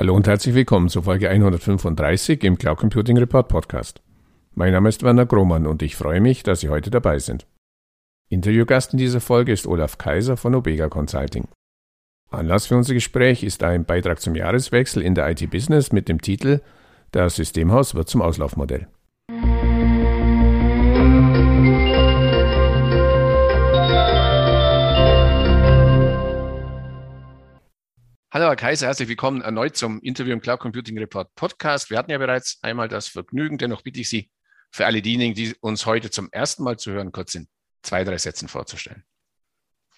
Hallo und herzlich willkommen zu Folge 135 im Cloud Computing Report Podcast. Mein Name ist Werner Grohmann und ich freue mich, dass Sie heute dabei sind. Interviewgast in dieser Folge ist Olaf Kaiser von Obega Consulting. Anlass für unser Gespräch ist ein Beitrag zum Jahreswechsel in der IT-Business mit dem Titel Das Systemhaus wird zum Auslaufmodell. Hallo Herr Kaiser, herzlich willkommen erneut zum Interview im Cloud Computing Report Podcast. Wir hatten ja bereits einmal das Vergnügen, dennoch bitte ich Sie, für alle diejenigen, die uns heute zum ersten Mal zu hören, kurz in zwei, drei Sätzen vorzustellen.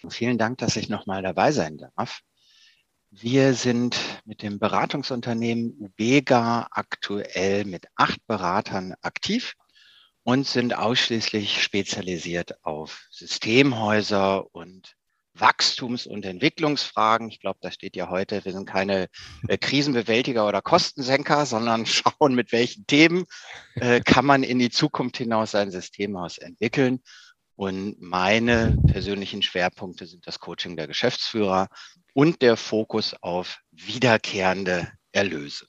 Vielen Dank, dass ich nochmal dabei sein darf. Wir sind mit dem Beratungsunternehmen Ubega aktuell mit acht Beratern aktiv und sind ausschließlich spezialisiert auf Systemhäuser und Wachstums- und Entwicklungsfragen. Ich glaube, da steht ja heute, wir sind keine äh, Krisenbewältiger oder Kostensenker, sondern schauen, mit welchen Themen äh, kann man in die Zukunft hinaus ein Systemhaus entwickeln. Und meine persönlichen Schwerpunkte sind das Coaching der Geschäftsführer und der Fokus auf wiederkehrende Erlöse.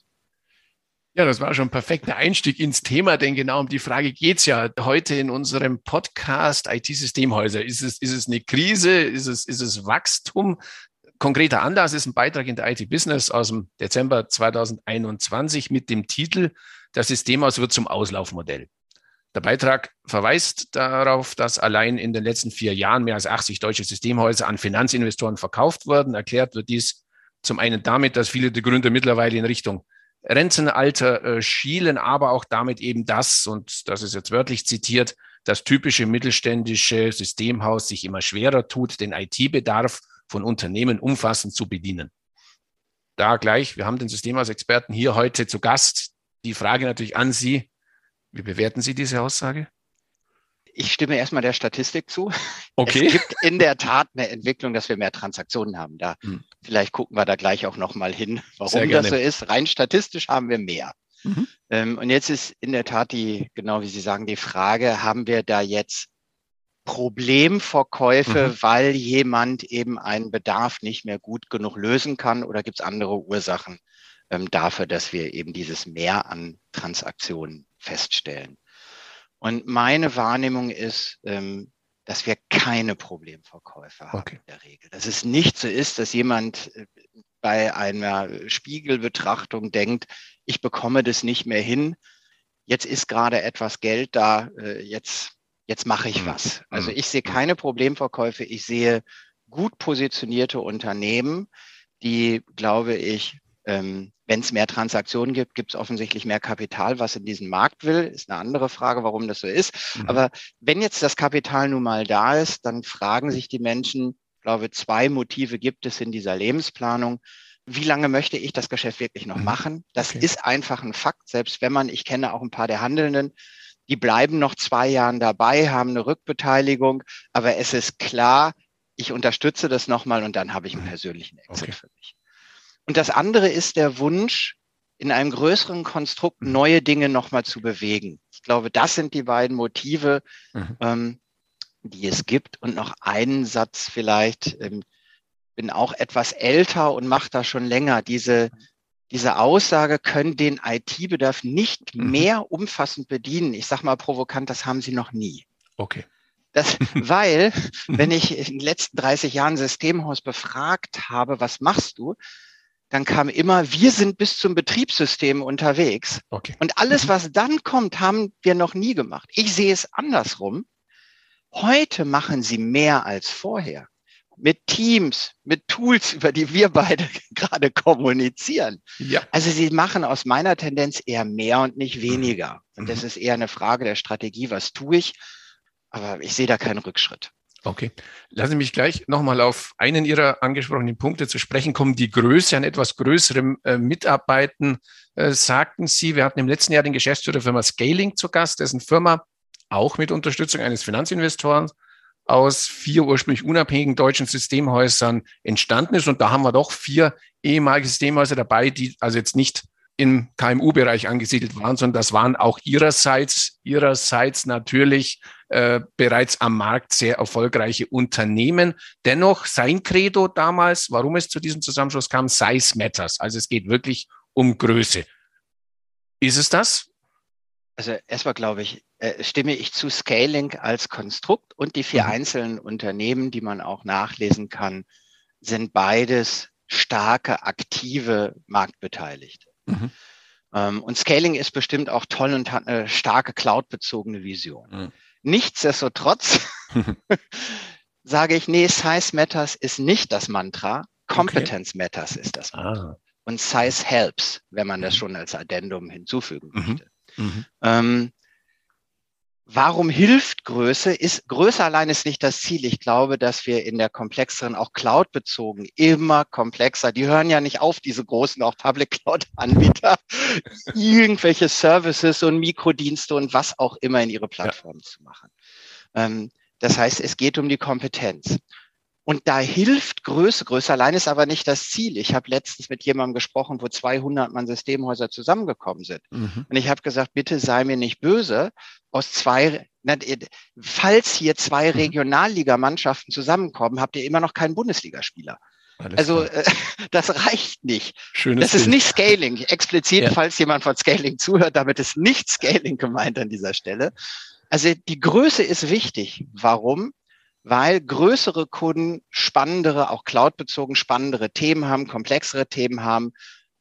Ja, das war schon ein perfekter Einstieg ins Thema, denn genau um die Frage geht's ja heute in unserem Podcast IT-Systemhäuser. Ist es, ist es eine Krise? Ist es, ist es Wachstum? Konkreter Anlass ist ein Beitrag in der IT-Business aus dem Dezember 2021 mit dem Titel Das Systemhaus wird zum Auslaufmodell. Der Beitrag verweist darauf, dass allein in den letzten vier Jahren mehr als 80 deutsche Systemhäuser an Finanzinvestoren verkauft wurden. Erklärt wird dies zum einen damit, dass viele der Gründer mittlerweile in Richtung Rentenalter äh, schielen, aber auch damit eben das, und das ist jetzt wörtlich zitiert, das typische mittelständische Systemhaus sich immer schwerer tut, den IT-Bedarf von Unternehmen umfassend zu bedienen. Da gleich, wir haben den Systemhausexperten hier heute zu Gast. Die Frage natürlich an Sie, wie bewerten Sie diese Aussage? Ich stimme erstmal der Statistik zu. Okay. Es gibt in der Tat eine Entwicklung, dass wir mehr Transaktionen haben. Da hm. vielleicht gucken wir da gleich auch noch mal hin, warum das so ist. Rein statistisch haben wir mehr. Mhm. Ähm, und jetzt ist in der Tat die, genau wie Sie sagen, die Frage, haben wir da jetzt Problemverkäufe, mhm. weil jemand eben einen Bedarf nicht mehr gut genug lösen kann oder gibt es andere Ursachen ähm, dafür, dass wir eben dieses Mehr an Transaktionen feststellen? Und meine Wahrnehmung ist, ähm, dass wir keine Problemverkäufe haben okay. in der Regel. Dass es nicht so ist, dass jemand äh, bei einer Spiegelbetrachtung denkt, ich bekomme das nicht mehr hin. Jetzt ist gerade etwas Geld da, äh, jetzt, jetzt mache ich mhm. was. Also mhm. ich sehe keine Problemverkäufe. Ich sehe gut positionierte Unternehmen, die, glaube ich, ähm, wenn es mehr Transaktionen gibt, gibt es offensichtlich mehr Kapital, was in diesen Markt will. Ist eine andere Frage, warum das so ist. Mhm. Aber wenn jetzt das Kapital nun mal da ist, dann fragen sich die Menschen, ich glaube, zwei Motive gibt es in dieser Lebensplanung. Wie lange möchte ich das Geschäft wirklich noch mhm. machen? Das okay. ist einfach ein Fakt, selbst wenn man, ich kenne auch ein paar der Handelnden, die bleiben noch zwei Jahren dabei, haben eine Rückbeteiligung, aber es ist klar, ich unterstütze das nochmal und dann habe ich einen persönlichen Exit okay. für mich. Und das andere ist der Wunsch, in einem größeren Konstrukt mhm. neue Dinge nochmal zu bewegen. Ich glaube, das sind die beiden Motive, mhm. ähm, die es gibt. Und noch einen Satz vielleicht, ähm, bin auch etwas älter und mache da schon länger. Diese, diese Aussage können den IT-Bedarf nicht mhm. mehr umfassend bedienen. Ich sage mal provokant, das haben sie noch nie. Okay. Das, weil, wenn ich in den letzten 30 Jahren Systemhaus befragt habe, was machst du? Dann kam immer, wir sind bis zum Betriebssystem unterwegs. Okay. Und alles, mhm. was dann kommt, haben wir noch nie gemacht. Ich sehe es andersrum. Heute machen sie mehr als vorher. Mit Teams, mit Tools, über die wir beide gerade kommunizieren. Ja. Also sie machen aus meiner Tendenz eher mehr und nicht weniger. Und das mhm. ist eher eine Frage der Strategie, was tue ich. Aber ich sehe da keinen Rückschritt. Okay. Lassen Sie mich gleich nochmal auf einen Ihrer angesprochenen Punkte zu sprechen kommen. Die Größe an etwas größerem äh, Mitarbeiten, äh, sagten Sie. Wir hatten im letzten Jahr den Geschäftsführer der Firma Scaling zu Gast, dessen Firma auch mit Unterstützung eines Finanzinvestoren aus vier ursprünglich unabhängigen deutschen Systemhäusern entstanden ist. Und da haben wir doch vier ehemalige Systemhäuser dabei, die also jetzt nicht im KMU-Bereich angesiedelt waren, sondern das waren auch ihrerseits, ihrerseits natürlich äh, bereits am Markt sehr erfolgreiche Unternehmen. Dennoch sein Credo damals, warum es zu diesem Zusammenschluss kam, Size Matters. Also es geht wirklich um Größe. Ist es das? Also erstmal glaube ich, äh, stimme ich zu Scaling als Konstrukt und die vier mhm. einzelnen Unternehmen, die man auch nachlesen kann, sind beides starke, aktive Marktbeteiligte. Mhm. Ähm, und Scaling ist bestimmt auch toll und hat eine starke cloud-bezogene Vision. Mhm. Nichtsdestotrotz sage ich, nee, Size Matters ist nicht das Mantra, Competence okay. Matters ist das Mantra. Ah. Und Size Helps, wenn man das mhm. schon als Addendum hinzufügen mhm. möchte. Mhm. Ähm, Warum hilft Größe? Ist, Größe allein ist nicht das Ziel. Ich glaube, dass wir in der komplexeren, auch Cloud-bezogen, immer komplexer, die hören ja nicht auf, diese großen, auch Public Cloud-Anbieter, irgendwelche Services und Mikrodienste und was auch immer in ihre Plattform ja. zu machen. Ähm, das heißt, es geht um die Kompetenz. Und da hilft Größe. Größe allein ist aber nicht das Ziel. Ich habe letztens mit jemandem gesprochen, wo 200 Mann Systemhäuser zusammengekommen sind. Mhm. Und ich habe gesagt, bitte sei mir nicht böse. Aus zwei, falls hier zwei mhm. Regionalligamannschaften zusammenkommen, habt ihr immer noch keinen Bundesligaspieler. Alles also äh, das reicht nicht. Schönes das ist nicht Scaling. Explizit, ja. falls jemand von Scaling zuhört, damit ist nicht Scaling gemeint an dieser Stelle. Also die Größe ist wichtig. Warum? Weil größere Kunden spannendere, auch cloudbezogen spannendere Themen haben, komplexere Themen haben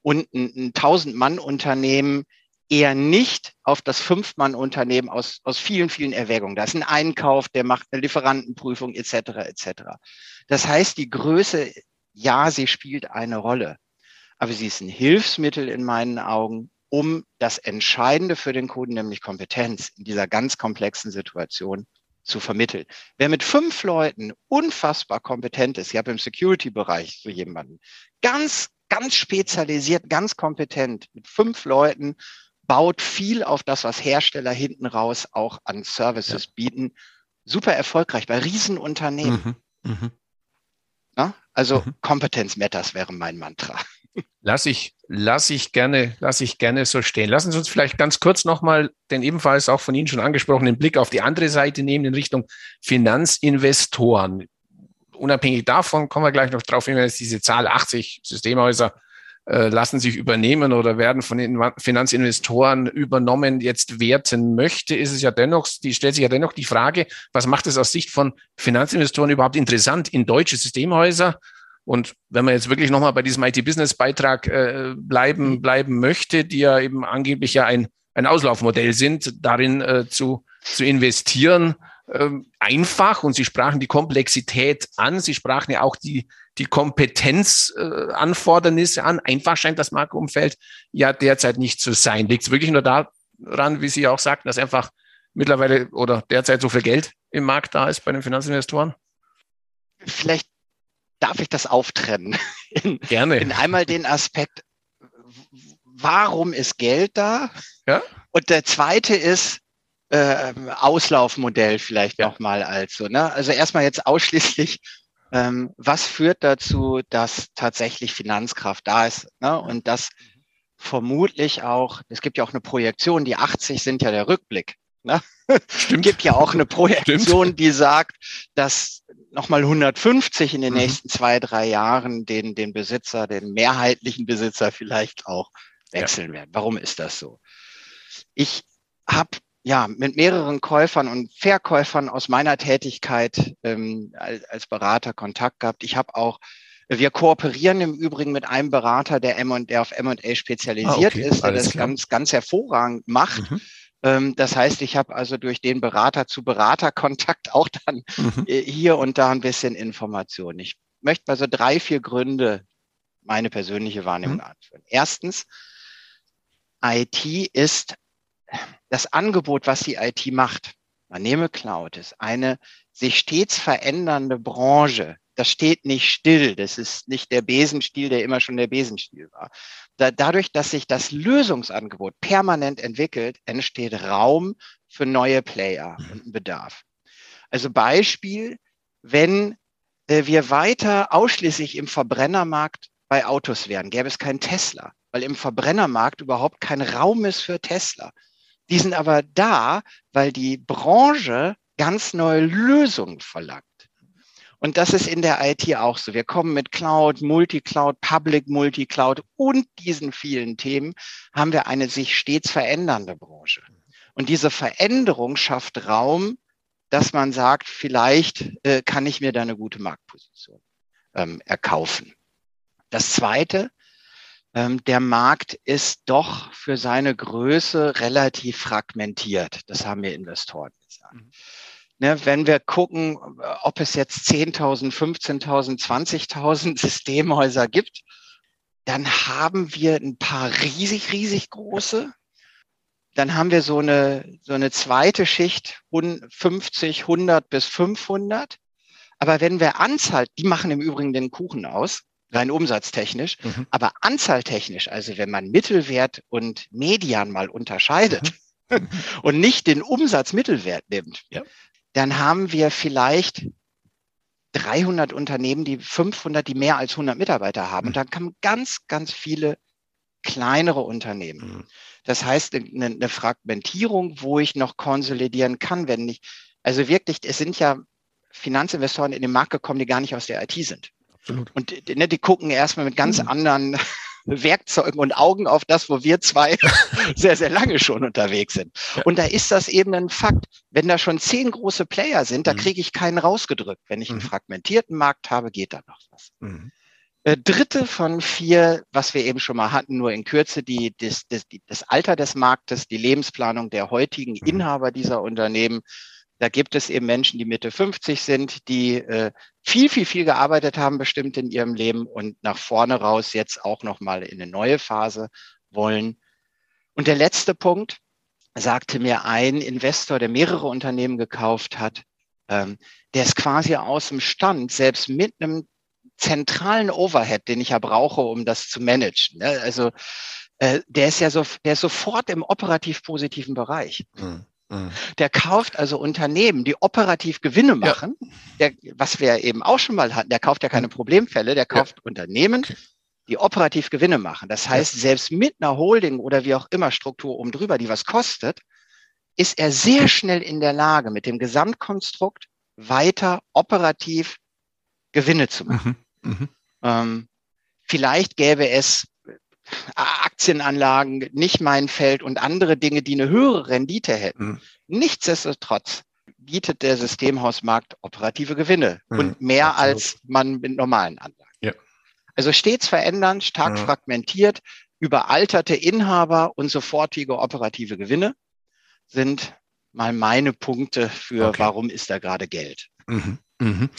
und ein, ein 1000-Mann-Unternehmen eher nicht auf das Fünf-Mann-Unternehmen aus, aus vielen, vielen Erwägungen. Da ist ein Einkauf, der macht eine Lieferantenprüfung etc. etc. Das heißt, die Größe, ja, sie spielt eine Rolle, aber sie ist ein Hilfsmittel in meinen Augen, um das Entscheidende für den Kunden, nämlich Kompetenz in dieser ganz komplexen Situation zu vermitteln. Wer mit fünf Leuten unfassbar kompetent ist, ich habe im Security-Bereich so jemanden, ganz, ganz spezialisiert, ganz kompetent, mit fünf Leuten, baut viel auf das, was Hersteller hinten raus auch an Services ja. bieten. Super erfolgreich bei Riesenunternehmen. Mhm. Mhm. Na? Also mhm. Competence Matters wäre mein Mantra. Lass ich, lass ich gerne, lass ich gerne so stehen. Lassen Sie uns vielleicht ganz kurz nochmal den ebenfalls auch von Ihnen schon angesprochenen Blick auf die andere Seite nehmen in Richtung Finanzinvestoren. Unabhängig davon kommen wir gleich noch drauf, wenn jetzt diese Zahl 80 Systemhäuser äh, lassen sich übernehmen oder werden von den Finanzinvestoren übernommen, jetzt werten möchte, ist es ja dennoch, die stellt sich ja dennoch die Frage, was macht es aus Sicht von Finanzinvestoren überhaupt interessant, in deutsche Systemhäuser und wenn man jetzt wirklich nochmal bei diesem IT-Business-Beitrag äh, bleiben, mhm. bleiben möchte, die ja eben angeblich ja ein, ein Auslaufmodell sind, darin äh, zu, zu investieren, äh, einfach. Und Sie sprachen die Komplexität an. Sie sprachen ja auch die, die Kompetenzanfordernisse äh, an. Einfach scheint das Marktumfeld ja derzeit nicht zu sein. Liegt es wirklich nur daran, wie Sie auch sagten, dass einfach mittlerweile oder derzeit so viel Geld im Markt da ist bei den Finanzinvestoren? Vielleicht darf ich das auftrennen? In, Gerne. In einmal den Aspekt, warum ist Geld da? Ja. Und der zweite ist, äh, Auslaufmodell vielleicht ja. nochmal als so. Ne? Also erstmal jetzt ausschließlich, ähm, was führt dazu, dass tatsächlich Finanzkraft da ist? Ne? Und das vermutlich auch, es gibt ja auch eine Projektion, die 80 sind ja der Rückblick. Ne? Stimmt. gibt ja auch eine Projektion, Stimmt. die sagt, dass nochmal 150 in den mhm. nächsten zwei, drei Jahren den, den Besitzer, den mehrheitlichen Besitzer vielleicht auch wechseln ja. werden. Warum ist das so? Ich habe ja mit mehreren Käufern und Verkäufern aus meiner Tätigkeit ähm, als, als Berater Kontakt gehabt. Ich habe auch wir kooperieren im Übrigen mit einem Berater, der, M der auf M&A spezialisiert ah, okay. ist, der das klar. ganz, ganz hervorragend macht. Mhm. Ähm, das heißt, ich habe also durch den Berater zu Berater Kontakt auch dann mhm. Äh, hier und da ein bisschen Information. Ich möchte also drei, vier Gründe meine persönliche Wahrnehmung mhm. anführen. Erstens, IT ist das Angebot, was die IT macht. Man nehme Cloud, ist eine sich stets verändernde Branche, das steht nicht still. Das ist nicht der Besenstiel, der immer schon der Besenstiel war. Da, dadurch, dass sich das Lösungsangebot permanent entwickelt, entsteht Raum für neue Player und einen Bedarf. Also Beispiel, wenn äh, wir weiter ausschließlich im Verbrennermarkt bei Autos wären, gäbe es keinen Tesla, weil im Verbrennermarkt überhaupt kein Raum ist für Tesla. Die sind aber da, weil die Branche ganz neue Lösungen verlangt. Und das ist in der IT auch so. Wir kommen mit Cloud, Multicloud, Public Multicloud und diesen vielen Themen haben wir eine sich stets verändernde Branche. Und diese Veränderung schafft Raum, dass man sagt, vielleicht äh, kann ich mir da eine gute Marktposition ähm, erkaufen. Das Zweite, ähm, der Markt ist doch für seine Größe relativ fragmentiert. Das haben mir Investoren gesagt. Mhm. Ne, wenn wir gucken, ob es jetzt 10.000, 15.000, 20.000 Systemhäuser gibt, dann haben wir ein paar riesig, riesig große. Dann haben wir so eine, so eine zweite Schicht, 50, 100 bis 500. Aber wenn wir Anzahl, die machen im Übrigen den Kuchen aus, rein umsatztechnisch, mhm. aber anzahltechnisch, also wenn man Mittelwert und Median mal unterscheidet mhm. und nicht den Umsatzmittelwert nimmt, ja dann haben wir vielleicht 300 Unternehmen, die 500, die mehr als 100 Mitarbeiter haben. Und dann kommen ganz, ganz viele kleinere Unternehmen. Mhm. Das heißt, eine, eine, Fragmentierung, wo ich noch konsolidieren kann, wenn nicht. Also wirklich, es sind ja Finanzinvestoren in den Markt gekommen, die gar nicht aus der IT sind. Absolut. Und ne, die gucken erstmal mit ganz mhm. anderen Werkzeugen und Augen auf das, wo wir zwei sehr, sehr lange schon unterwegs sind. Ja. Und da ist das eben ein Fakt. Wenn da schon zehn große Player sind, da mhm. kriege ich keinen rausgedrückt. Wenn ich einen mhm. fragmentierten Markt habe, geht da noch was. Mhm. Äh, dritte von vier, was wir eben schon mal hatten, nur in Kürze, die, das, das, das Alter des Marktes, die Lebensplanung der heutigen. Inhaber dieser Unternehmen da gibt es eben Menschen, die Mitte 50 sind, die äh, viel, viel, viel gearbeitet haben, bestimmt in ihrem Leben und nach vorne raus jetzt auch nochmal in eine neue Phase wollen. Und der letzte Punkt sagte mir ein Investor, der mehrere Unternehmen gekauft hat, ähm, der ist quasi aus dem Stand, selbst mit einem zentralen Overhead, den ich ja brauche, um das zu managen. Ne? Also äh, der ist ja so, der ist sofort im operativ positiven Bereich. Mhm. Mhm. Der kauft also Unternehmen, die operativ Gewinne machen, ja. der, was wir eben auch schon mal hatten, der kauft ja keine mhm. Problemfälle, der kauft ja. Unternehmen, die operativ Gewinne machen. Das heißt, ja. selbst mit einer Holding oder wie auch immer Struktur oben drüber, die was kostet, ist er sehr schnell in der Lage, mit dem Gesamtkonstrukt weiter operativ Gewinne zu machen. Mhm. Mhm. Ähm, vielleicht gäbe es Aktienanlagen nicht mein Feld und andere Dinge, die eine höhere Rendite hätten. Mhm. Nichtsdestotrotz bietet der Systemhausmarkt operative Gewinne mhm. und mehr Absolut. als man mit normalen Anlagen. Ja. Also stets verändern, stark ja. fragmentiert, überalterte Inhaber und sofortige operative Gewinne sind mal meine Punkte für, okay. warum ist da gerade Geld. Mhm. Mhm.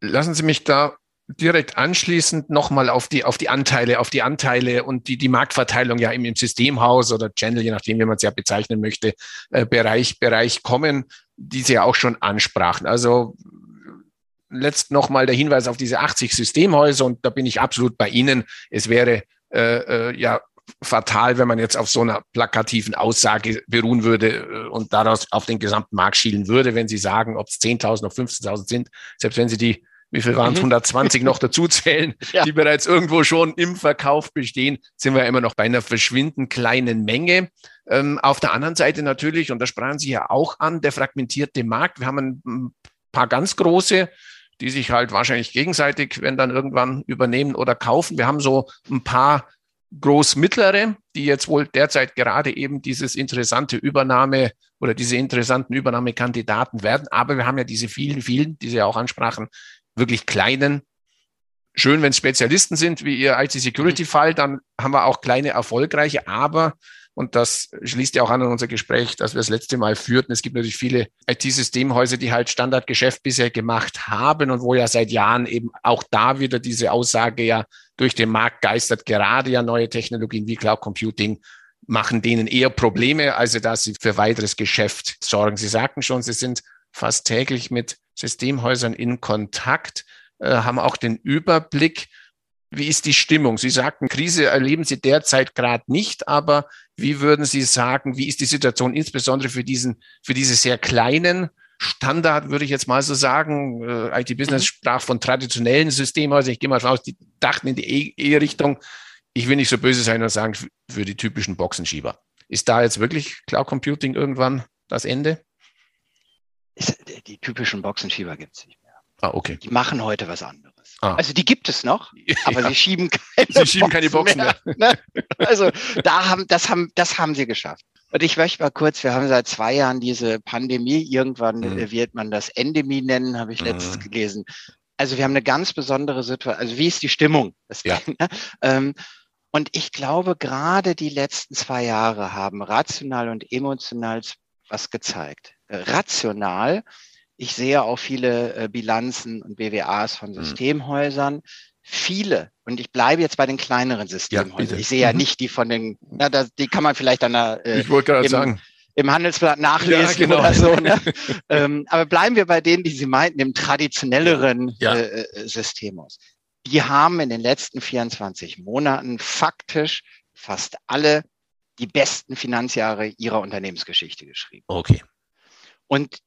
Lassen Sie mich da direkt anschließend nochmal auf die, auf die Anteile, auf die Anteile und die, die Marktverteilung ja im, im Systemhaus oder Channel, je nachdem, wie man es ja bezeichnen möchte, äh, Bereich, Bereich kommen, die Sie ja auch schon ansprachen. Also letzt nochmal der Hinweis auf diese 80 Systemhäuser und da bin ich absolut bei Ihnen. Es wäre äh, äh, ja fatal, wenn man jetzt auf so einer plakativen Aussage beruhen würde äh, und daraus auf den gesamten Markt schielen würde, wenn Sie sagen, ob es 10.000 oder 15.000 sind, selbst wenn Sie die wie viel waren es, 120 mhm. noch dazu zählen, ja. die bereits irgendwo schon im Verkauf bestehen, sind wir immer noch bei einer verschwindend kleinen Menge. Ähm, auf der anderen Seite natürlich, und da sprachen Sie ja auch an, der fragmentierte Markt. Wir haben ein paar ganz große, die sich halt wahrscheinlich gegenseitig, wenn dann irgendwann übernehmen oder kaufen. Wir haben so ein paar groß-mittlere, die jetzt wohl derzeit gerade eben dieses interessante Übernahme oder diese interessanten Übernahmekandidaten werden. Aber wir haben ja diese vielen, vielen, die Sie ja auch ansprachen, wirklich kleinen. Schön, wenn es Spezialisten sind, wie Ihr IT-Security-Fall, dann haben wir auch kleine erfolgreiche, aber und das schließt ja auch an unser Gespräch, das wir das letzte Mal führten. Es gibt natürlich viele IT-Systemhäuser, die halt Standardgeschäft bisher gemacht haben und wo ja seit Jahren eben auch da wieder diese Aussage ja durch den Markt geistert, gerade ja neue Technologien wie Cloud Computing machen denen eher Probleme, also dass sie für weiteres Geschäft sorgen. Sie sagten schon, Sie sind fast täglich mit Systemhäusern in Kontakt, äh, haben auch den Überblick. Wie ist die Stimmung? Sie sagten, Krise erleben Sie derzeit gerade nicht, aber wie würden Sie sagen, wie ist die Situation insbesondere für diesen, für diese sehr kleinen Standard, würde ich jetzt mal so sagen. Äh, IT-Business mhm. sprach von traditionellen Systemhäusern. Ich gehe mal davon aus, die dachten in die E-Richtung. Ich will nicht so böse sein und sagen, für die typischen Boxenschieber. Ist da jetzt wirklich Cloud Computing irgendwann das Ende? Ist, die typischen Boxenschieber gibt es nicht mehr. Ah, okay. Die machen heute was anderes. Ah. Also die gibt es noch, aber Ja. sie schieben keine, Sie schieben keine Boxen mehr. Ne? Also da haben, das haben, das haben sie geschafft. Und ich möchte mal kurz, wir haben seit zwei Jahren diese Pandemie, irgendwann Mhm. äh, wird man das Endemie nennen, habe ich Mhm. letztens gelesen. Also wir haben eine ganz besondere Situation, also wie ist die Stimmung? Das, Ja. ähm, und ich glaube, gerade die letzten zwei Jahre haben rational und emotional was gezeigt. Äh, Rational, ich sehe auch viele äh, Bilanzen und BWAs von Mhm. Systemhäusern. Viele, und ich bleibe jetzt bei den kleineren Systemhäusern. bitte. ich sehe ja Mhm. nicht die von den, na, das, die kann man vielleicht an der, äh, Ich wollte gerade im- sagen, im Handelsblatt nachlesen Ja, genau. oder so. Ne? ähm, aber bleiben wir bei denen, die Sie meinten, im traditionelleren Ja. äh, äh, Systemhaus. Die haben in den letzten 24 Monaten faktisch fast alle die besten Finanzjahre ihrer Unternehmensgeschichte geschrieben. okay. Und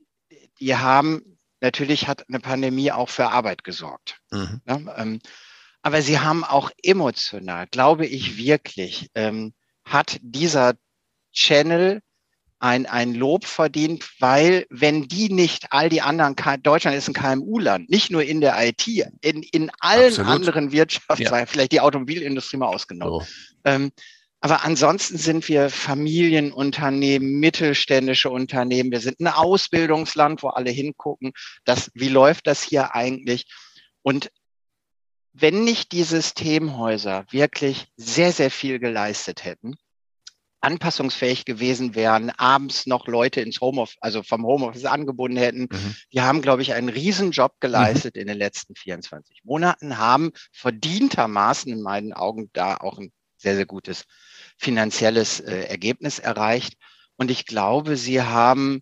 die haben, natürlich hat eine Pandemie auch für Arbeit gesorgt. Mhm. Ne? Ähm, aber sie haben auch emotional, glaube ich wirklich, ähm, hat dieser Channel ein, ein Lob verdient, weil wenn die nicht all die anderen, Deutschland ist ein KMU-Land, nicht nur in der IT, in, in allen Absolut. anderen Wirtschaftszweigen, vielleicht die Automobilindustrie mal ausgenommen. So. Ähm, aber ansonsten sind wir Familienunternehmen, mittelständische Unternehmen. Wir sind ein Ausbildungsland, wo alle hingucken. Das, wie läuft das hier eigentlich? Und wenn nicht die Systemhäuser wirklich sehr, sehr viel geleistet hätten, anpassungsfähig gewesen wären, abends noch Leute ins Homeoffice, also vom Homeoffice angebunden hätten, Mhm. die haben, glaube ich, einen Riesenjob geleistet in den letzten 24 Monaten, haben verdientermaßen in meinen Augen da auch ein sehr, sehr gutes finanzielles äh, Ergebnis erreicht. Und ich glaube, sie haben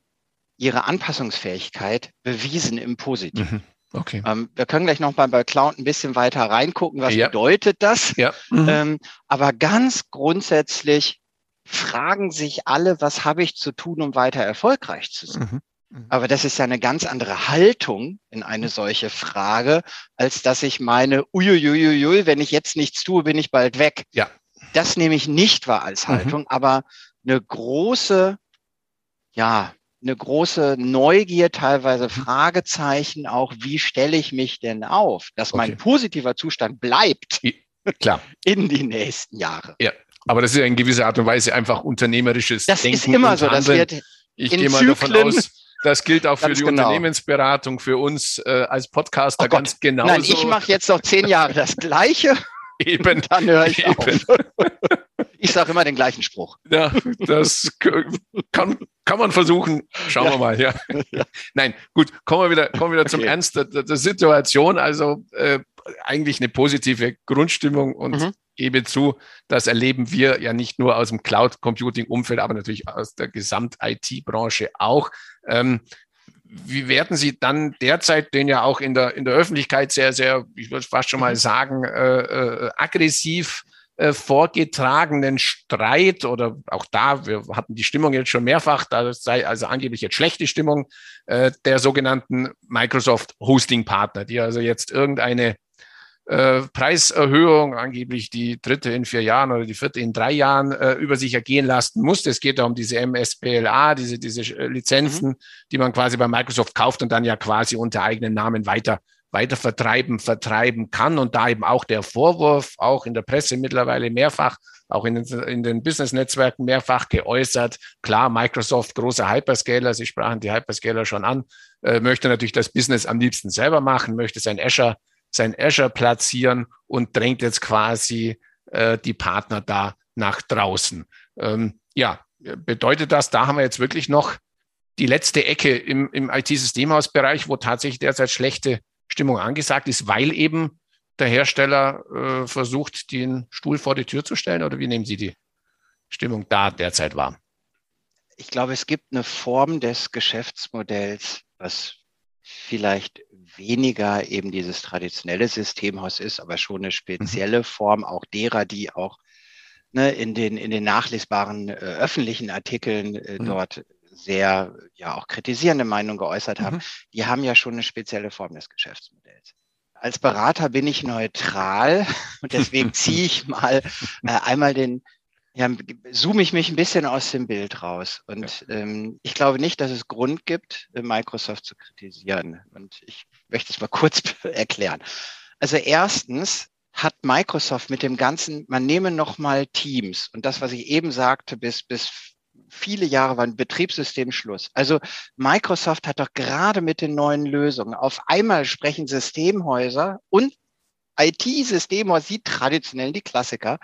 ihre Anpassungsfähigkeit bewiesen im Positiven. Mhm. Okay. Ähm, wir können gleich noch mal bei Cloud ein bisschen weiter reingucken, was Ja. bedeutet das. Ja. Mhm. Ähm, aber ganz grundsätzlich fragen sich alle, was habe ich zu tun, um weiter erfolgreich zu sein. Mhm. Aber das ist ja eine ganz andere Haltung in eine solche Frage, als dass ich meine, uiuiuiui, wenn ich jetzt nichts tue, bin ich bald weg. Ja. Das nehme ich nicht wahr als Mhm. Haltung, aber eine große, ja, eine große Neugier, teilweise Mhm. Fragezeichen auch, wie stelle ich mich denn auf, dass mein Okay. positiver Zustand bleibt Klar. in die nächsten Jahre. Aber das ist ja in gewisser Art und Weise einfach unternehmerisches Das Denken ist immer so, das wird Ich gehe mal davon aus, das gilt auch für die genau. Unternehmensberatung, für uns äh, als Podcaster Oh ganz genauso. Nein, ich mache jetzt noch zehn Jahre das Gleiche, eben. dann höre ich Eben. auf. Ich sage immer den gleichen Spruch. Ja, das kann, kann man versuchen. Schauen Ja. wir mal. Ja. Nein, gut, kommen wir wieder, kommen wir wieder zum Okay. Ernst der, der Situation. Also äh, eigentlich eine positive Grundstimmung und Mhm. gebe zu, das erleben wir ja nicht nur aus dem Cloud-Computing-Umfeld, aber natürlich aus der Gesamt-IT-Branche auch. Ähm, wie werden Sie dann derzeit den ja auch in der, in der Öffentlichkeit sehr, sehr, ich würde fast schon mal Mhm. sagen, äh, äh, aggressiv äh, vorgetragenen Streit oder auch da, wir hatten die Stimmung jetzt schon mehrfach, da sei also angeblich jetzt schlechte Stimmung äh, der sogenannten Microsoft Hosting Partner, die also jetzt irgendeine äh, Preiserhöhung, angeblich die dritte in vier Jahren oder die vierte in drei Jahren äh, über sich ergehen lassen musste. Es geht da um diese MSPLA, diese, diese äh, Lizenzen, die man quasi bei Microsoft kauft und dann ja quasi unter eigenen Namen weiter weiter vertreiben, vertreiben kann. Und da eben auch der Vorwurf, auch in der Presse mittlerweile mehrfach, auch in den, in den Business-Netzwerken mehrfach geäußert. Klar, Microsoft, großer Hyperscaler, Sie sprachen die Hyperscaler schon an, äh, möchte natürlich das Business am liebsten selber machen, möchte sein Azure, sein Azure platzieren und drängt jetzt quasi äh, die Partner da nach draußen. Ähm, ja, bedeutet das, da haben wir jetzt wirklich noch die letzte Ecke im, im IT-Systemhausbereich, wo tatsächlich derzeit schlechte Stimmung angesagt ist, weil eben der Hersteller äh, versucht, den Stuhl vor die Tür zu stellen? Oder wie nehmen Sie die Stimmung da derzeit wahr? Ich glaube, es gibt eine Form des Geschäftsmodells, was vielleicht weniger eben dieses traditionelle Systemhaus ist, aber schon eine spezielle Form auch derer, die auch ne, in, den, in den nachlesbaren äh, öffentlichen Artikeln äh, Mhm. dort sehr ja auch kritisierende Meinungen geäußert haben, Mhm. die haben ja schon eine spezielle Form des Geschäftsmodells. Als Berater bin ich neutral und deswegen ziehe ich mal äh, einmal den ja, zoome ich mich ein bisschen aus dem Bild raus. Und ja. ähm, ich glaube nicht, dass es Grund gibt, äh, Microsoft zu kritisieren. Und ich möchte es mal kurz erklären. Also erstens hat Microsoft mit dem ganzen, man nehme noch mal Teams und das, was ich eben sagte, bis, bis viele Jahre war ein Betriebssystemschluss. Also Microsoft hat doch gerade mit den neuen Lösungen auf einmal sprechen Systemhäuser und IT-Systemhäuser, die traditionell die Klassiker,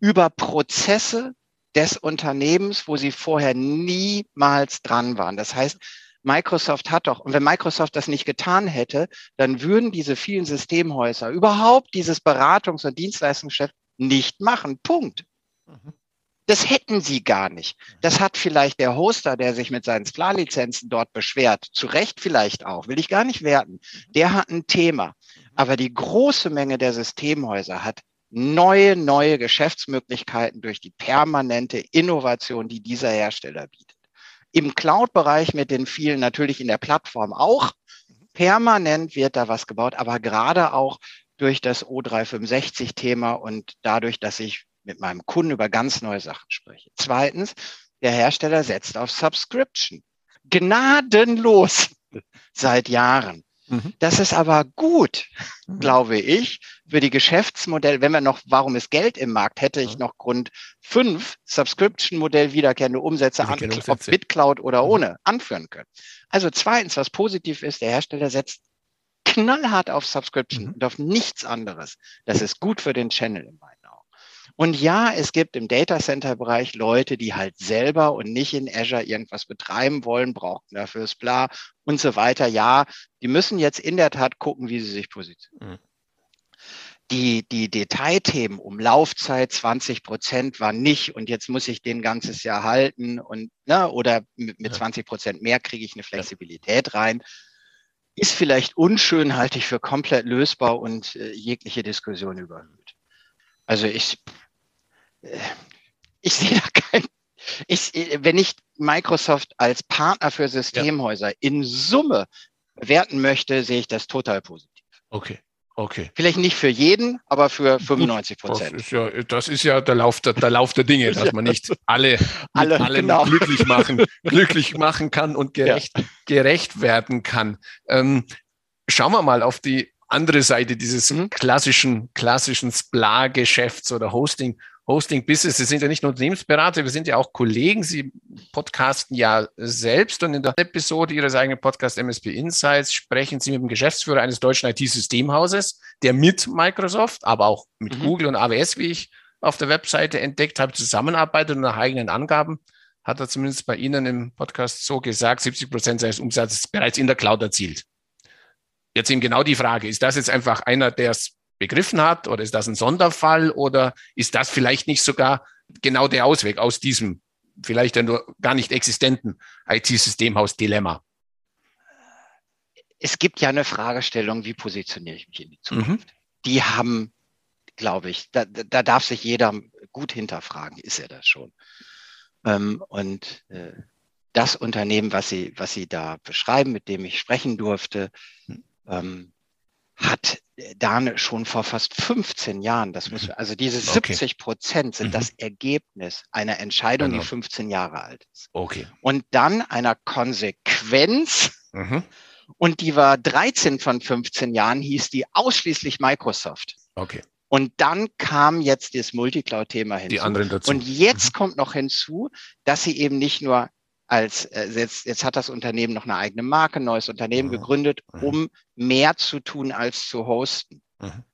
über Prozesse des Unternehmens, wo sie vorher niemals dran waren. Das heißt, Microsoft hat doch, und wenn Microsoft das nicht getan hätte, dann würden diese vielen Systemhäuser überhaupt dieses Beratungs- und Dienstleistungsgeschäft nicht machen. Punkt. Mhm. Das hätten sie gar nicht. Das hat vielleicht der Hoster, der sich mit seinen SPLA-Lizenzen dort beschwert, zu Recht vielleicht auch, will ich gar nicht werten. Der hat ein Thema. Aber die große Menge der Systemhäuser hat neue, neue Geschäftsmöglichkeiten durch die permanente Innovation, die dieser Hersteller bietet. Im Cloud-Bereich mit den vielen natürlich in der Plattform auch. Permanent wird da was gebaut, aber gerade auch durch das O365-Thema und dadurch, dass ich mit meinem Kunden über ganz neue Sachen spreche. Zweitens, der Hersteller setzt auf Subscription. Gnadenlos seit Jahren. Mhm. Das ist aber gut, mhm. glaube ich, für die Geschäftsmodelle. Wenn wir noch, warum ist Geld im Markt, hätte ich noch Grund fünf Subscription-Modell wiederkehrende Umsätze, an, ob BitCloud oder mhm. ohne, anführen können. Also zweitens, was positiv ist, der Hersteller setzt knallhart auf Subscription und auf nichts anderes. Das ist gut für den Channel meinen Augen. Und ja, es gibt im Data Center Bereich Leute, die halt selber und nicht in Azure irgendwas betreiben wollen, brauchen dafür Spla und so weiter. Ja, die müssen jetzt in der Tat gucken, wie sie sich positionieren. Mhm. Die, die Detailthemen um Laufzeit 20 Prozent war nicht und jetzt muss ich den ganzes Jahr halten und ne, oder mit, mit 20 Prozent mehr kriege ich eine Flexibilität rein. Ist vielleicht unschön, halte ich für komplett lösbar und äh, jegliche Diskussion überhöht. Also ich, äh, ich sehe da kein, ich, wenn ich Microsoft als Partner für Systemhäuser ja. in Summe bewerten möchte, sehe ich das total positiv. Okay. Okay. Vielleicht nicht für jeden, aber für 95 Prozent. Das ist ja, das ist ja der, Lauf der, der Lauf der Dinge, dass man nicht alle, alle genau. glücklich machen, glücklich machen kann und gerecht, ja. gerecht werden kann. Ähm, schauen wir mal auf die andere Seite dieses mhm. klassischen, klassischen Spla-Geschäfts oder Hosting, Hosting-Business. Sie sind ja nicht nur Unternehmensberater, wir sind ja auch Kollegen. Sie podcasten ja selbst und in der Episode Ihres eigenen Podcasts MSP Insights sprechen Sie mit dem Geschäftsführer eines deutschen IT-Systemhauses, der mit Microsoft, aber auch mit mhm. Google und AWS, wie ich auf der Webseite entdeckt habe, zusammenarbeitet und nach eigenen Angaben hat er zumindest bei Ihnen im Podcast so gesagt, 70 Prozent seines Umsatzes bereits in der Cloud erzielt. Jetzt eben genau die Frage, ist das jetzt einfach einer, der es begriffen hat oder ist das ein Sonderfall oder ist das vielleicht nicht sogar genau der Ausweg aus diesem vielleicht nur gar nicht existenten IT-Systemhaus-Dilemma? Es gibt ja eine Fragestellung, wie positioniere ich mich in die Zukunft? Mhm. Die haben, glaube ich, da, da darf sich jeder gut hinterfragen, ist er das schon? Ähm, und äh, das Unternehmen, was Sie, was Sie da beschreiben, mit dem ich sprechen durfte, hm ähm, hat da schon vor fast 15 Jahren, das muss, also diese 70 Prozent sind mhm. das Ergebnis einer Entscheidung, genau. die 15 Jahre alt ist. Okay. Und dann einer Konsequenz, mhm. und die war 13 von 15 Jahren, hieß die ausschließlich Microsoft. Okay. Und dann kam jetzt das Multicloud-Thema hinzu. Die anderen dazu. Und jetzt mhm. kommt noch hinzu, dass sie eben nicht nur als äh, jetzt, jetzt hat das Unternehmen noch eine eigene Marke, ein neues Unternehmen mhm. gegründet, mhm. um mehr zu tun als zu hosten. Mhm.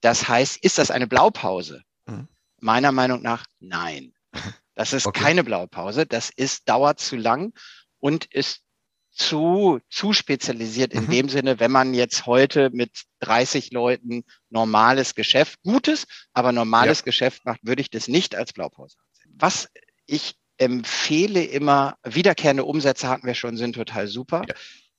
Das heißt, ist das eine Blaupause? Mhm. Meiner Meinung nach nein. Das ist okay. keine Blaupause. Das ist dauert zu lang und ist zu, zu spezialisiert in mhm. dem Sinne, wenn man jetzt heute mit 30 Leuten normales Geschäft, gutes, aber normales ja. Geschäft macht, würde ich das nicht als Blaupause ansehen. Was ich empfehle immer, wiederkehrende Umsätze hatten wir schon, sind total super, ja.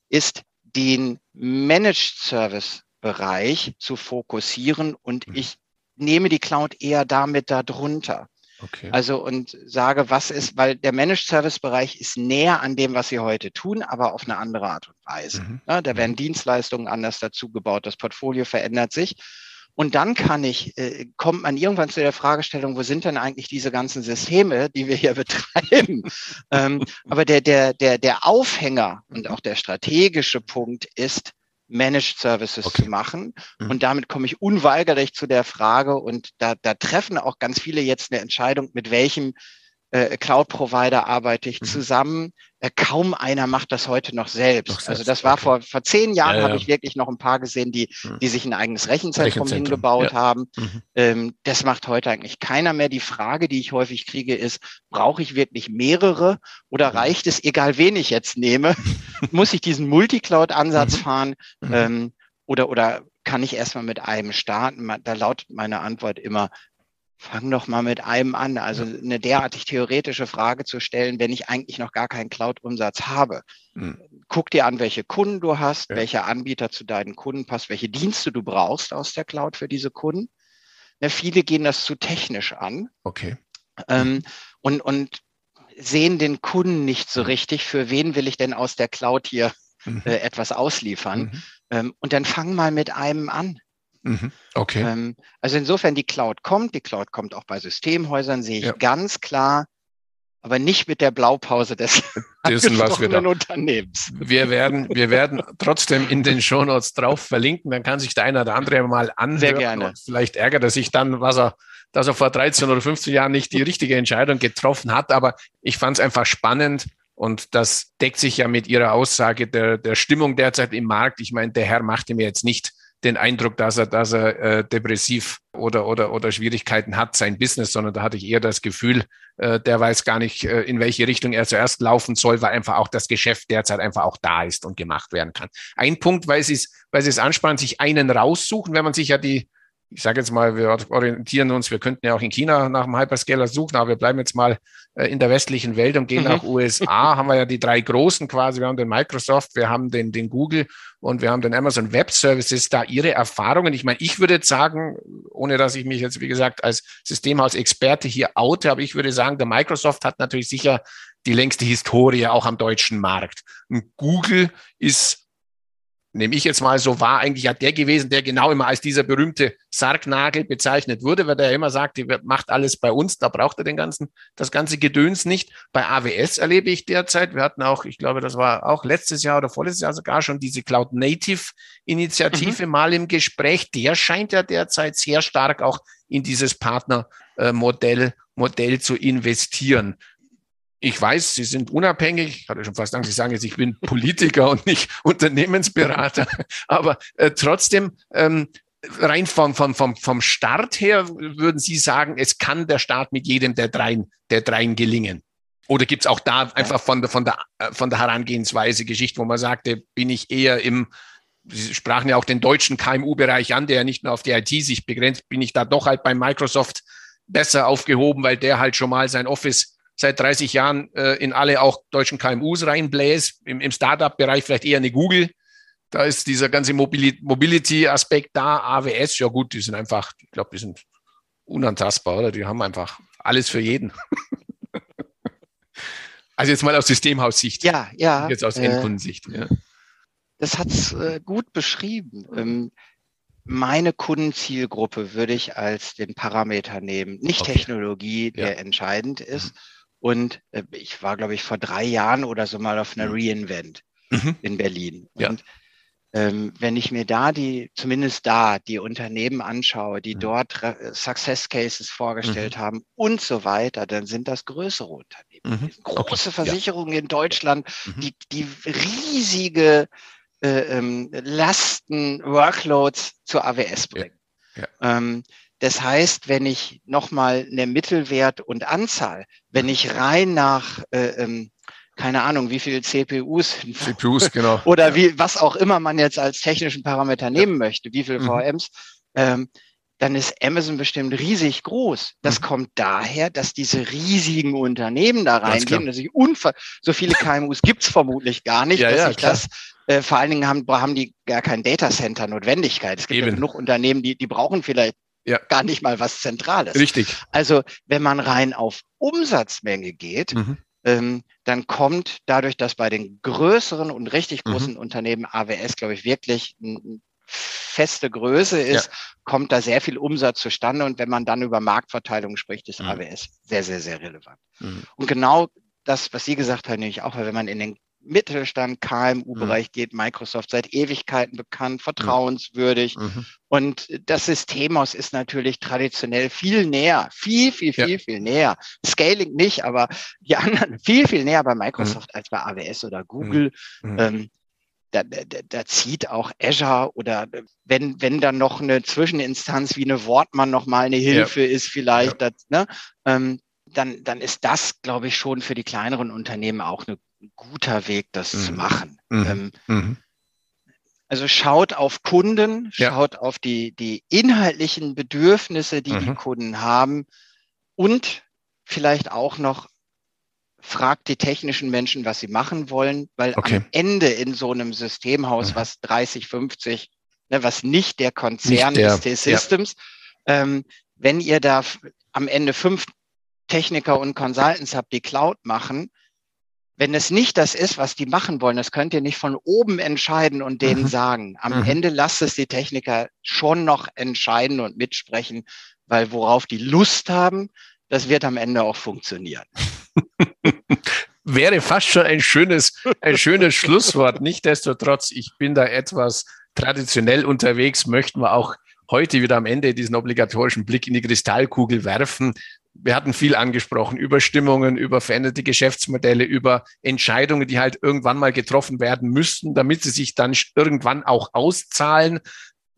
ist den Managed Service Bereich zu fokussieren und mhm. ich nehme die Cloud eher damit darunter. Okay. Also und sage, was ist, weil der Managed Service Bereich ist näher an dem, was wir heute tun, aber auf eine andere Art und Weise. Mhm. Ja, da werden mhm. Dienstleistungen anders dazu gebaut, das Portfolio verändert sich. Und dann kann ich, äh, kommt man irgendwann zu der Fragestellung, wo sind denn eigentlich diese ganzen Systeme, die wir hier betreiben? ähm, aber der, der, der, der Aufhänger und auch der strategische Punkt ist, Managed Services okay. zu machen. Mhm. Und damit komme ich unweigerlich zu der Frage, und da, da treffen auch ganz viele jetzt eine Entscheidung, mit welchem äh, Cloud-Provider arbeite ich mhm. zusammen. Äh, kaum einer macht das heute noch selbst. Noch selbst. Also das war vor, vor zehn Jahren, ja, ja. habe ich wirklich noch ein paar gesehen, die, mhm. die sich ein eigenes Rechenzentrum, Rechenzentrum. hingebaut ja. haben. Mhm. Ähm, das macht heute eigentlich keiner mehr. Die Frage, die ich häufig kriege, ist, brauche ich wirklich mehrere oder mhm. reicht es, egal wen ich jetzt nehme, muss ich diesen Multicloud-Ansatz mhm. fahren ähm, oder, oder kann ich erstmal mit einem starten? Da lautet meine Antwort immer, Fang doch mal mit einem an. Also eine derartig theoretische Frage zu stellen, wenn ich eigentlich noch gar keinen Cloud-Umsatz habe. Mhm. Guck dir an, welche Kunden du hast, ja. welcher Anbieter zu deinen Kunden passt, welche Dienste du brauchst aus der Cloud für diese Kunden. Ja, viele gehen das zu technisch an. Okay. Ähm, und, und sehen den Kunden nicht so richtig, für wen will ich denn aus der Cloud hier mhm. äh, etwas ausliefern. Mhm. Ähm, und dann fang mal mit einem an. Mhm. Okay. Ähm, also insofern die Cloud kommt, die Cloud kommt auch bei Systemhäusern, sehe ich ja. ganz klar, aber nicht mit der Blaupause des Dessen, was wir da. Unternehmens. Wir werden, wir werden trotzdem in den Shownotes drauf verlinken, dann kann sich der eine oder andere mal anhören. Sehr gerne. vielleicht ärgert er sich dann, was er, dass er vor 13 oder 15 Jahren nicht die richtige Entscheidung getroffen hat, aber ich fand es einfach spannend, und das deckt sich ja mit Ihrer Aussage der, der Stimmung derzeit im Markt. Ich meine, der Herr machte mir jetzt nicht den Eindruck, dass er, dass er äh, depressiv oder, oder, oder Schwierigkeiten hat, sein Business, sondern da hatte ich eher das Gefühl, äh, der weiß gar nicht, äh, in welche Richtung er zuerst laufen soll, weil einfach auch das Geschäft derzeit einfach auch da ist und gemacht werden kann. Ein Punkt, weil Sie es, weil Sie es anspannen, sich einen raussuchen, wenn man sich ja die, ich sage jetzt mal, wir orientieren uns, wir könnten ja auch in China nach einem Hyperscaler suchen, aber wir bleiben jetzt mal äh, in der westlichen Welt und gehen mhm. nach USA, haben wir ja die drei großen quasi, wir haben den Microsoft, wir haben den, den Google und wir haben den Amazon Web Services. Da Ihre Erfahrungen, ich meine, ich würde jetzt sagen, ohne dass ich mich jetzt, wie gesagt, als Systemhaus-Experte hier oute, aber ich würde sagen, der Microsoft hat natürlich sicher die längste Historie auch am deutschen Markt. Und Google ist nehme ich jetzt mal so wahr, eigentlich ja der gewesen, der genau immer als dieser berühmte Sargnagel bezeichnet wurde, weil der immer sagt, die macht alles bei uns, da braucht er den ganzen, das ganze Gedöns nicht. Bei AWS erlebe ich derzeit, wir hatten auch, ich glaube, das war auch letztes Jahr oder vorletztes Jahr sogar schon diese Cloud Native Initiative mhm. mal im Gespräch. Der scheint ja derzeit sehr stark auch in dieses Partnermodell Modell zu investieren ich weiß, Sie sind unabhängig. Ich hatte schon fast Angst, Sie sagen jetzt, ich bin Politiker und nicht Unternehmensberater. Aber äh, trotzdem, ähm, rein vom, vom, vom, vom Start her würden Sie sagen, es kann der Start mit jedem der dreien, der dreien gelingen. Oder gibt es auch da einfach von der, von, der, äh, von der Herangehensweise Geschichte, wo man sagte, bin ich eher im, Sie sprachen ja auch den deutschen KMU-Bereich an, der ja nicht nur auf die IT sich begrenzt, bin ich da doch halt bei Microsoft besser aufgehoben, weil der halt schon mal sein Office seit 30 Jahren äh, in alle auch deutschen KMUs reinbläst, im, im Startup-Bereich vielleicht eher eine Google. Da ist dieser ganze Mobility-Aspekt da. AWS, ja gut, die sind einfach, ich glaube, die sind unantastbar, oder? Die haben einfach alles für jeden. also jetzt mal aus Systemhaussicht. Ja, ja. Jetzt aus äh, Endkundensicht. Ja. Das hat es äh, gut beschrieben. Ähm, meine Kundenzielgruppe würde ich als den Parameter nehmen, nicht okay. Technologie, der ja. entscheidend ist, mhm. Und äh, ich war, glaube ich, vor drei Jahren oder so mal auf einer mhm. Reinvent mhm. in Berlin. Ja. Und ähm, wenn ich mir da die, zumindest da, die Unternehmen anschaue, die mhm. dort äh, Success Cases vorgestellt mhm. haben und so weiter, dann sind das größere Unternehmen. Mhm. Große okay. Versicherungen ja. in Deutschland, die, die riesige äh, ähm, Lasten, Workloads zur AWS bringen. Ja. Ja. Ähm, das heißt, wenn ich nochmal eine Mittelwert und Anzahl, wenn ich rein nach, äh, ähm, keine Ahnung, wie viele CPUs, CPUs genau. oder wie, was auch immer man jetzt als technischen Parameter nehmen möchte, wie viele mhm. VMs, ähm, dann ist Amazon bestimmt riesig groß. Das mhm. kommt daher, dass diese riesigen Unternehmen da reingehen. Dass ich unver so viele KMUs gibt's vermutlich gar nicht, ja, dass ja, ich das äh, vor allen Dingen haben, haben die gar kein Datacenter Notwendigkeit. Es gibt ja genug Unternehmen, die, die brauchen vielleicht ja. gar nicht mal was Zentrales. Richtig. Also wenn man rein auf Umsatzmenge geht, mhm. ähm, dann kommt dadurch, dass bei den größeren und richtig mhm. großen mhm. Unternehmen AWS, glaube ich, wirklich ein feste Größe ist, ja. kommt da sehr viel Umsatz zustande. Und wenn man dann über Marktverteilung spricht, ist mhm. AWS sehr, sehr, sehr relevant. Mhm. Und genau das, was Sie gesagt haben, nämlich auch, wenn man in den Mittelstand, KMU-Bereich mhm. geht Microsoft seit Ewigkeiten bekannt, vertrauenswürdig. Mhm. Und das Systemhaus ist natürlich traditionell viel näher, viel, viel, viel, ja. viel näher. Scaling nicht, aber die anderen viel, viel näher bei Microsoft mhm. als bei AWS oder Google. Mhm. Mhm. Ähm, da, da, da zieht auch Azure oder wenn, wenn dann noch eine Zwischeninstanz wie eine Wortmann noch mal eine Hilfe ja. ist, vielleicht, ja. das, ne, ähm, dann, dann ist das, glaube ich, schon für die kleineren Unternehmen auch eine ein guter Weg, das mhm. zu machen. Mhm. Ähm, mhm. Also schaut auf Kunden, schaut ja. auf die, die inhaltlichen Bedürfnisse, die die mhm. Kunden haben und vielleicht auch noch fragt die technischen Menschen, was sie machen wollen, weil okay. am Ende in so einem Systemhaus, mhm. was 30, 50, ne, was nicht der Konzern nicht der, ist, der Systems, ja. ähm, wenn ihr da am Ende fünf Techniker und Consultants habt, die Cloud machen, wenn es nicht das ist, was die machen wollen, das könnt ihr nicht von oben entscheiden und denen mhm. sagen. Am mhm. Ende lasst es die Techniker schon noch entscheiden und mitsprechen, weil worauf die Lust haben, das wird am Ende auch funktionieren. Wäre fast schon ein schönes, ein schönes Schlusswort. Nichtsdestotrotz, ich bin da etwas traditionell unterwegs, möchten wir auch heute wieder am Ende diesen obligatorischen Blick in die Kristallkugel werfen wir hatten viel angesprochen über Stimmungen, über veränderte Geschäftsmodelle, über Entscheidungen, die halt irgendwann mal getroffen werden müssten, damit sie sich dann irgendwann auch auszahlen.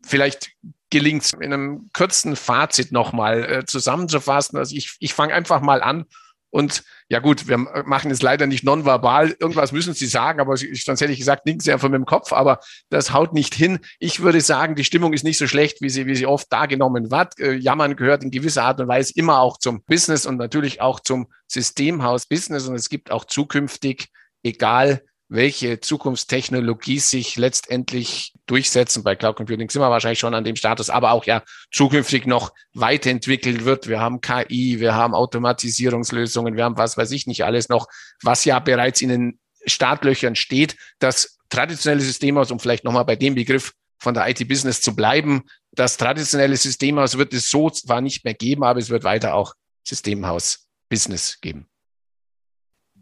Vielleicht gelingt es in einem kurzen Fazit nochmal äh, zusammenzufassen. Also ich, ich fange einfach mal an und ja gut, wir machen es leider nicht nonverbal. Irgendwas müssen Sie sagen, aber sonst hätte ich gesagt, nicken Sie einfach mit dem Kopf, aber das haut nicht hin. Ich würde sagen, die Stimmung ist nicht so schlecht, wie sie, wie sie oft dargenommen wird. Äh, Jammern gehört in gewisser Art und Weise immer auch zum Business und natürlich auch zum Systemhaus Business. Und es gibt auch zukünftig, egal welche Zukunftstechnologie sich letztendlich durchsetzen. Bei Cloud Computing sind wir wahrscheinlich schon an dem Status, aber auch ja zukünftig noch weiterentwickelt wird. Wir haben KI, wir haben Automatisierungslösungen, wir haben was weiß ich nicht alles noch, was ja bereits in den Startlöchern steht. Das traditionelle Systemhaus, um vielleicht nochmal bei dem Begriff von der IT-Business zu bleiben, das traditionelle Systemhaus wird es so zwar nicht mehr geben, aber es wird weiter auch Systemhaus-Business geben.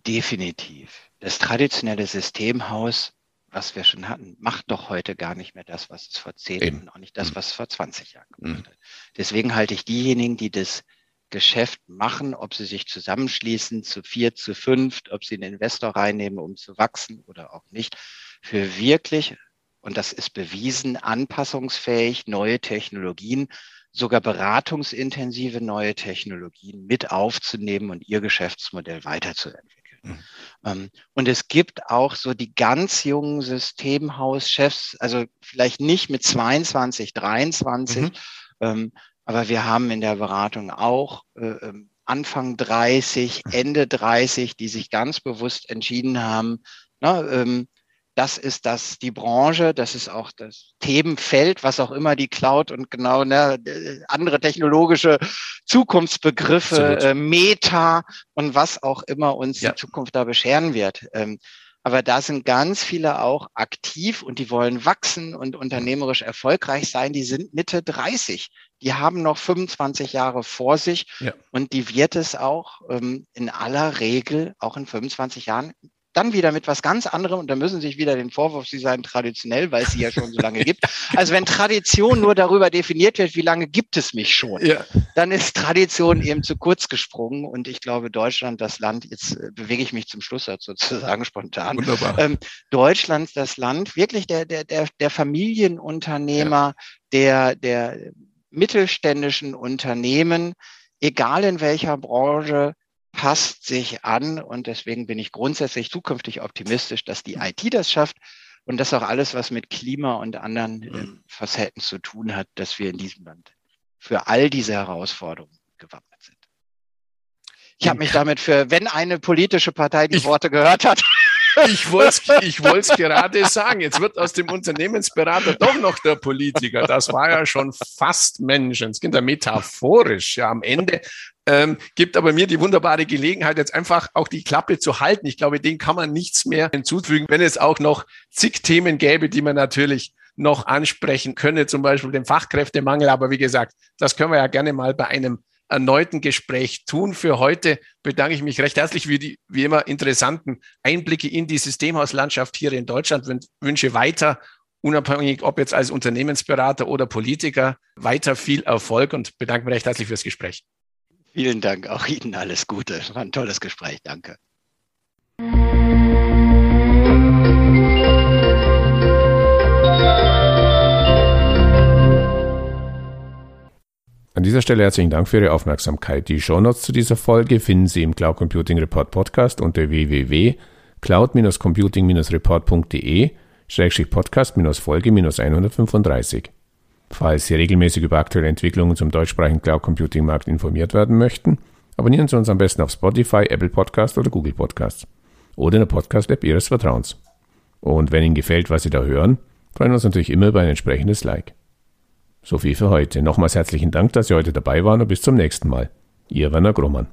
Definitiv das traditionelle Systemhaus, was wir schon hatten, macht doch heute gar nicht mehr das, was es vor zehn Eben. und auch nicht das, mhm. was es vor 20 Jahren gemacht mhm. hat. Deswegen halte ich diejenigen, die das Geschäft machen, ob sie sich zusammenschließen zu vier, zu fünf, ob sie einen Investor reinnehmen, um zu wachsen oder auch nicht, für wirklich, und das ist bewiesen, anpassungsfähig, neue Technologien, sogar beratungsintensive neue Technologien mit aufzunehmen und ihr Geschäftsmodell weiterzuentwickeln. Mhm. Ähm, und es gibt auch so die ganz jungen Systemhauschefs, also vielleicht nicht mit 22, 23, mhm. ähm, aber wir haben in der Beratung auch äh, ähm, Anfang 30, mhm. Ende 30, die sich ganz bewusst entschieden haben, na, ähm, das ist das die Branche, das ist auch das Themenfeld, was auch immer die Cloud und genau ne, andere technologische Zukunftsbegriffe, äh, Meta und was auch immer uns ja. die Zukunft da bescheren wird. Ähm, aber da sind ganz viele auch aktiv und die wollen wachsen und unternehmerisch erfolgreich sein. Die sind Mitte 30. Die haben noch 25 Jahre vor sich ja. und die wird es auch ähm, in aller Regel auch in 25 Jahren dann wieder mit was ganz anderem und da müssen sich wieder den Vorwurf, sie seien traditionell, weil es sie ja schon so lange gibt. Also wenn Tradition nur darüber definiert wird, wie lange gibt es mich schon, ja. dann ist Tradition eben zu kurz gesprungen und ich glaube, Deutschland, das Land, jetzt äh, bewege ich mich zum Schlusssatz sozusagen spontan. Wunderbar. Ähm, Deutschland, das Land wirklich der, der, der, der Familienunternehmer, ja. der, der mittelständischen Unternehmen, egal in welcher Branche, passt sich an und deswegen bin ich grundsätzlich zukünftig optimistisch, dass die IT das schafft und dass auch alles, was mit Klima und anderen äh, Facetten zu tun hat, dass wir in diesem Land für all diese Herausforderungen gewappnet sind. Ich habe mich damit für, wenn eine politische Partei die ich, Worte gehört hat. Ich wollte es gerade sagen. Jetzt wird aus dem Unternehmensberater doch noch der Politiker. Das war ja schon fast Menschenskind, metaphorisch. Ja, am Ende ähm, gibt aber mir die wunderbare Gelegenheit, jetzt einfach auch die Klappe zu halten. Ich glaube, den kann man nichts mehr hinzufügen, wenn es auch noch zig Themen gäbe, die man natürlich noch ansprechen könne, zum Beispiel den Fachkräftemangel. Aber wie gesagt, das können wir ja gerne mal bei einem erneuten Gespräch tun. Für heute bedanke ich mich recht herzlich für die, wie immer, interessanten Einblicke in die Systemhauslandschaft hier in Deutschland. Ich wünsche weiter, unabhängig ob jetzt als Unternehmensberater oder Politiker, weiter viel Erfolg und bedanke mich recht herzlich fürs Gespräch. Vielen Dank, auch Ihnen alles Gute. War ein tolles Gespräch. Danke. An dieser Stelle herzlichen Dank für Ihre Aufmerksamkeit. Die Shownotes zu dieser Folge finden Sie im Cloud Computing Report Podcast unter www.cloud-computing-report.de Podcast-Folge 135. Falls Sie regelmäßig über aktuelle Entwicklungen zum deutschsprachigen Cloud Computing Markt informiert werden möchten, abonnieren Sie uns am besten auf Spotify, Apple Podcast oder Google Podcasts oder in der Podcast-App Ihres Vertrauens. Und wenn Ihnen gefällt, was Sie da hören, freuen wir uns natürlich immer über ein entsprechendes Like. So viel für heute. Nochmals herzlichen Dank, dass Sie heute dabei waren und bis zum nächsten Mal. Ihr Werner Grummann.